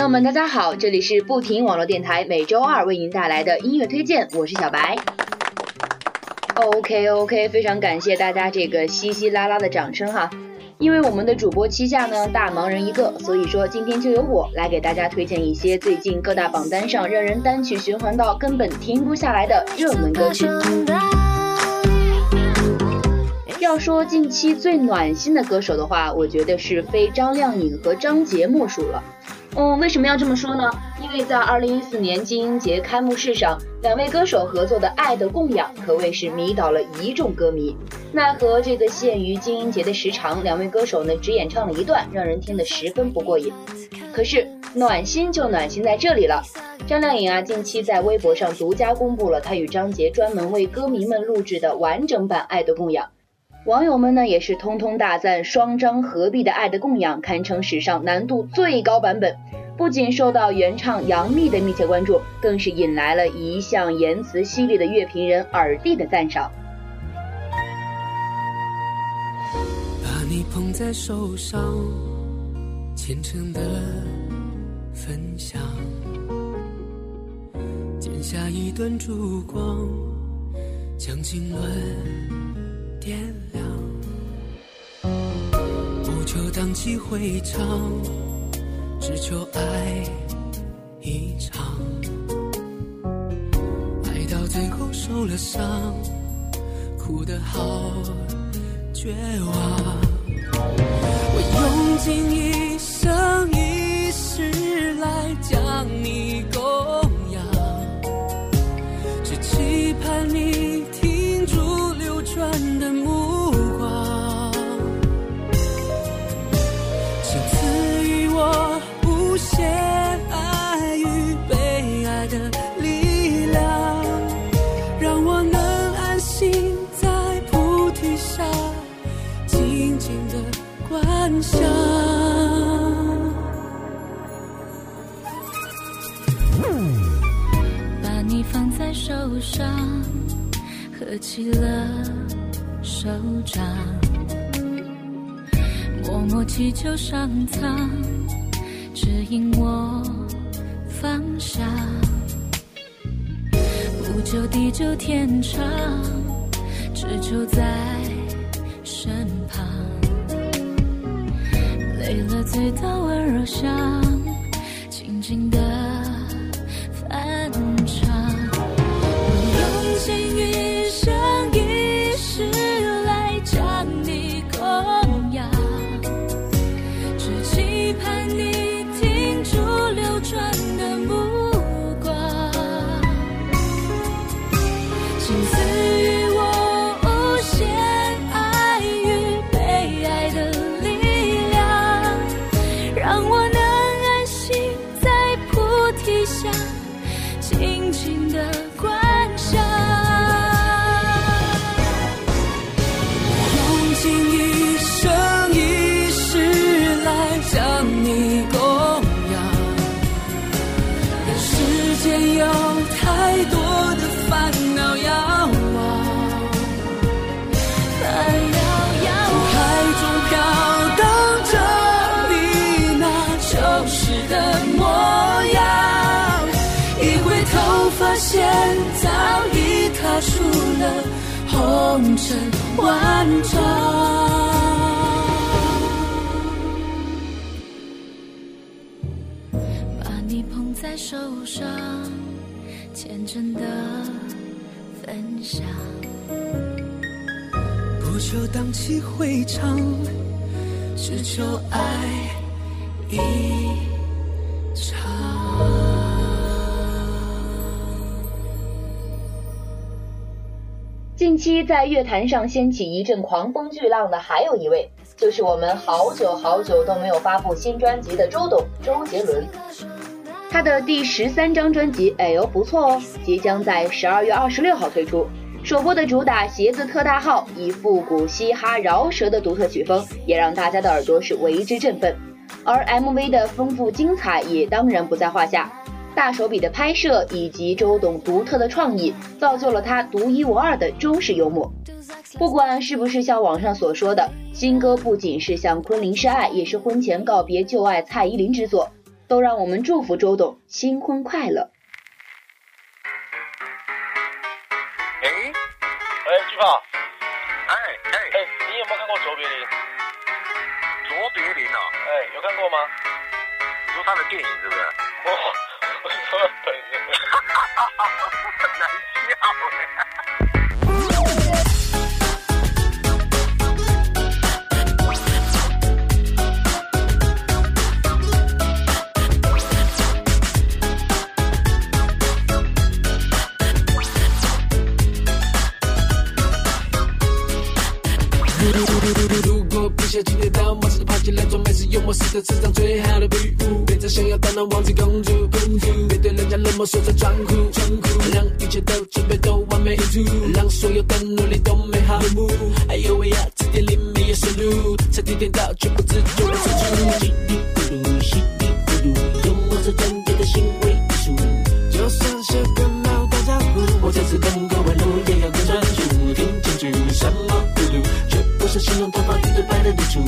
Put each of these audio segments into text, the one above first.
朋友们，大家好，这里是不停网络电台，每周二为您带来的音乐推荐，我是小白。OK OK，非常感谢大家这个稀稀拉拉的掌声哈。因为我们的主播旗下呢大忙人一个，所以说今天就由我来给大家推荐一些最近各大榜单上让人单曲循环到根本停不下来的热门歌曲。要说近期最暖心的歌手的话，我觉得是非张靓颖和张杰莫属了。嗯，为什么要这么说呢？因为在二零一四年金鹰节开幕式上，两位歌手合作的《爱的供养》可谓是迷倒了一众歌迷。奈何这个限于金鹰节的时长，两位歌手呢只演唱了一段，让人听得十分不过瘾。可是暖心就暖心在这里了，张靓颖啊，近期在微博上独家公布了她与张杰专门为歌迷们录制的完整版《爱的供养》。网友们呢也是通通大赞双张合璧的《爱的供养》堪称史上难度最高版本，不仅受到原唱杨幂的密切关注，更是引来了一向言辞犀利的乐评人耳帝的赞赏。把你捧在手上，虔诚的分享，剪下一段烛光，将经纶。点亮，不求荡气回肠，只求爱一场。爱到最后受了伤，哭得好绝望。我用尽一上，合起了。手掌，默默祈求上苍指引我方向，不求地久天长，只求在身旁。累了醉倒温柔乡，画出了红尘万丈，把你捧在手上，虔诚的分享，不求荡气回肠，只求爱一期在乐坛上掀起一阵狂风巨浪的还有一位，就是我们好久好久都没有发布新专辑的周董周杰伦。他的第十三张专辑，哎呦不错哦，即将在十二月二十六号推出。首播的主打《鞋子特大号》，以复古嘻哈饶舌的独特曲风，也让大家的耳朵是为之振奋。而 MV 的丰富精彩也当然不在话下，大手笔的拍摄以及周董独特的创意，造就了他独一无二的中式幽默。不管是不是像网上所说的，新歌不仅是向昆凌示爱，也是婚前告别旧爱蔡依林之作，都让我们祝福周董新婚快乐。哎哎哎哎哎，你有没有看过卓别林？卓别林啊，哎，有看过吗？你说他的电影是不是？我我说本人，很难笑哎。如果不小心跌倒，马上爬起来装没事幽默是这世上最好的礼物。别再想要当那王子公主，公主别对人家冷漠说着装酷，装酷让一切都准备都完美无误，让所有的努力都美好落幕。哎呦喂呀，字典里没有收录，差点跌倒却不知就会失足。稀里糊涂，稀里糊涂，幽默是专业的行为艺术。就算是跟猫打招呼，我这次跟各位路也要更专注，听清楚什么糊涂，绝不是形容头发一对白的突出。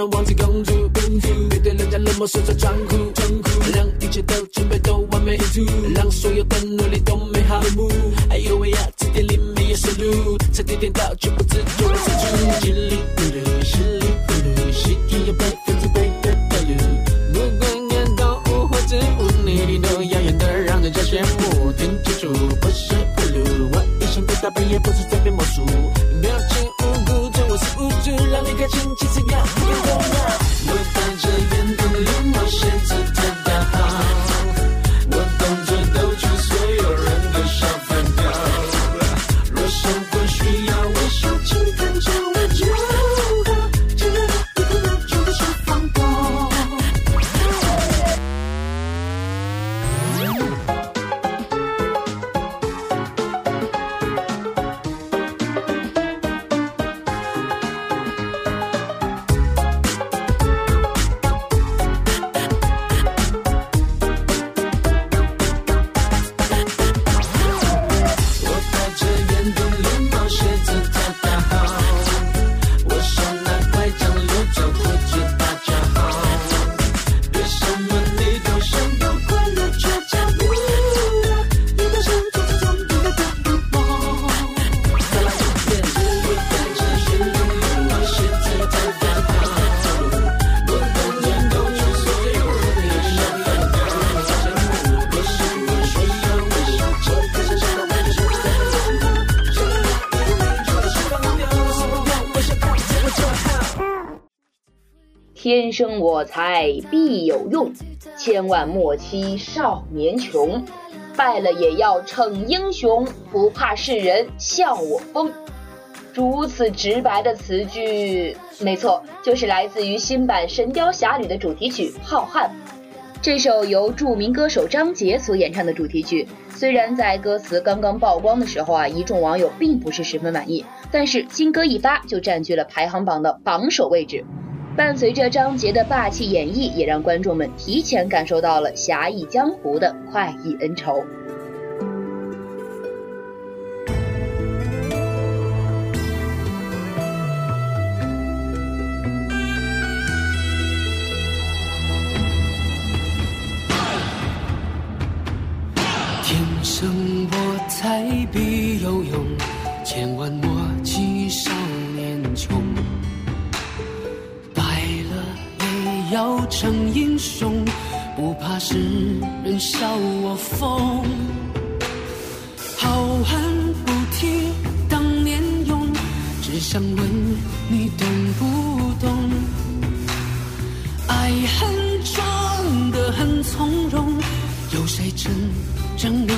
想要当那王子公主，公主别对人家冷漠说着装酷，装酷让一切都准备都完美无误，让所有的努力都美好落幕。哎呦喂呀，字典里没有收录，差点跌倒却不知就会失足。稀里糊涂，稀里糊涂，喜剧有百分之百的道路。不管看动物或植物，你离都遥远的让人家羡慕。听清楚，不是铺路，我一生的打扮也不是在变魔术。生我材必有用，千万莫欺少年穷。败了也要逞英雄，不怕世人笑我疯。如此直白的词句，没错，就是来自于新版《神雕侠侣》的主题曲《浩瀚》。这首由著名歌手张杰所演唱的主题曲，虽然在歌词刚刚曝光的时候啊，一众网友并不是十分满意，但是新歌一发就占据了排行榜的榜首位置。伴随着张杰的霸气演绎，也让观众们提前感受到了侠义江湖的快意恩仇。爱很装得很从容，有谁真正能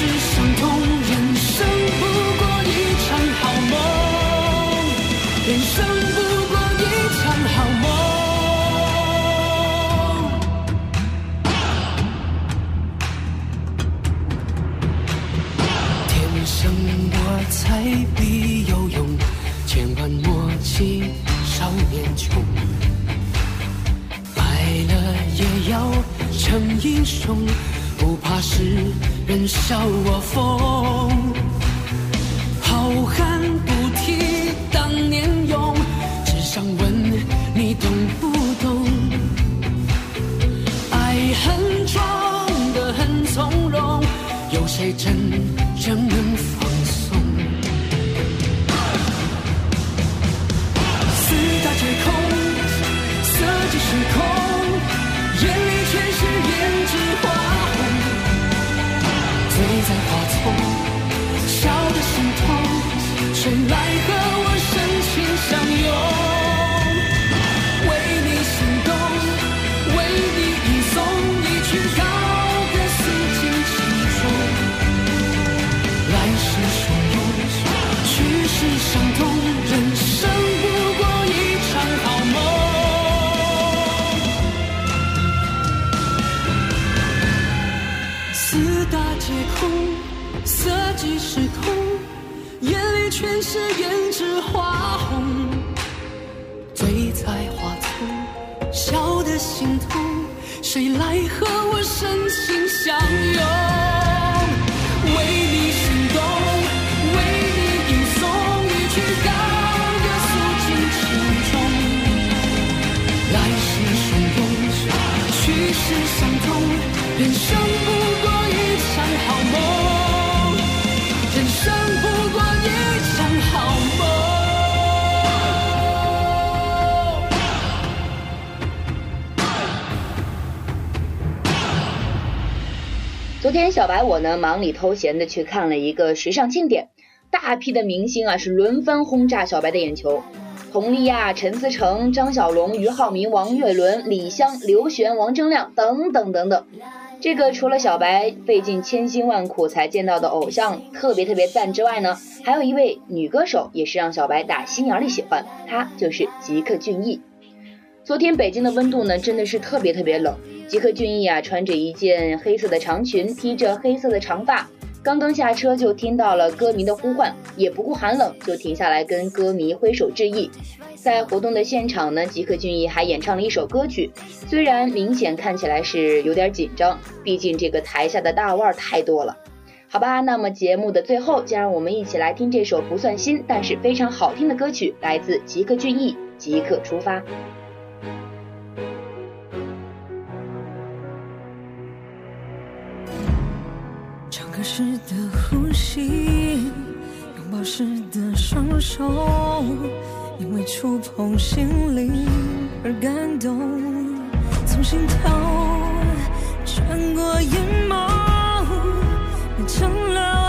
去世相通，人生不过一场好梦，人生不过一场好梦。天生我材必有用，千万莫欺少年穷。败了也要成英雄，不怕世人笑我疯。好汉不提当年勇，只想问你懂不懂？爱恨装得很从容，有谁真正能放松？四大皆空，色即是空，谁来是胭脂花红。醉在花丛，笑得心痛，谁来和我深情相拥？为你心动，为你吟诵一曲高歌，诉尽情衷。来世相拥，去世昨天小白我呢忙里偷闲的去看了一个时尚庆典，大批的明星啊是轮番轰炸小白的眼球，佟丽娅、陈思诚、张小龙、俞灏明、王岳伦、李湘、刘璇、王铮亮等等等等。这个除了小白费尽千辛万苦才见到的偶像特别特别赞之外呢，还有一位女歌手也是让小白打心眼里喜欢，她就是吉克隽逸。昨天北京的温度呢真的是特别特别冷，吉克隽逸啊穿着一件黑色的长裙，披着黑色的长发，刚刚下车就听到了歌迷的呼唤，也不顾寒冷就停下来跟歌迷挥手致意。在活动的现场呢，吉克隽逸还演唱了一首歌曲，虽然明显看起来是有点紧张，毕竟这个台下的大腕儿太多了。好吧，那么节目的最后，就让我们一起来听这首不算新，但是非常好听的歌曲，来自吉克隽逸，《即刻出发》。唱歌时的呼吸，拥抱时的双手，因为触碰心灵而感动，从心头穿过眼眸，变成了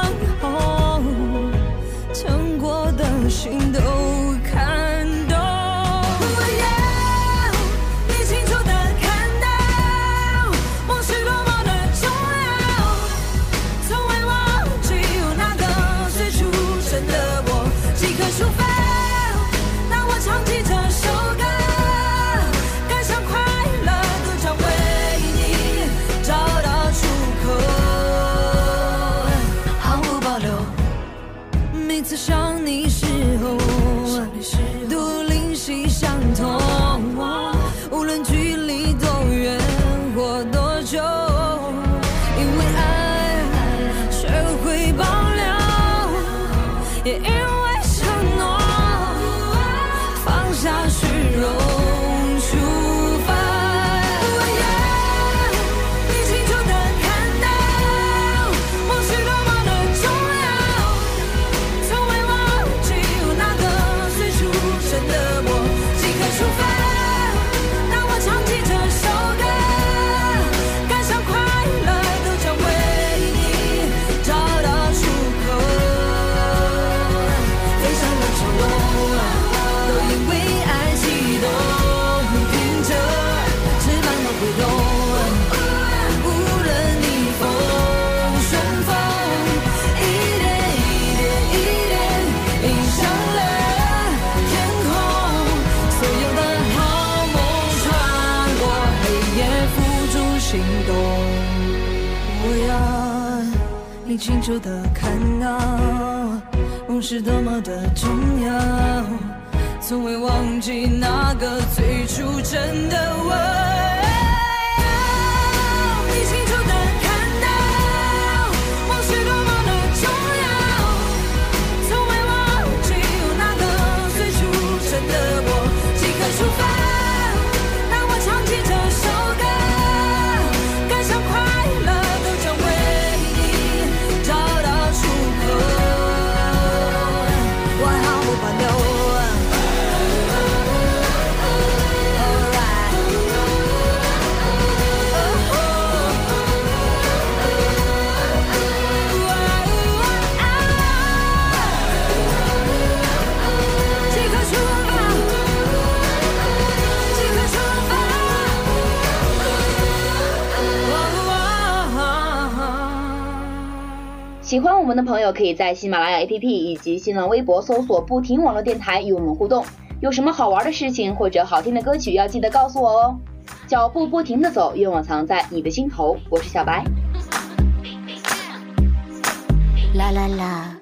记那个最初真的喜欢我们的朋友，可以在喜马拉雅 APP 以及新浪微博搜索“不停网络电台”与我们互动。有什么好玩的事情或者好听的歌曲，要记得告诉我哦。脚步不停的走，愿望藏在你的心头。我是小白。啦啦啦。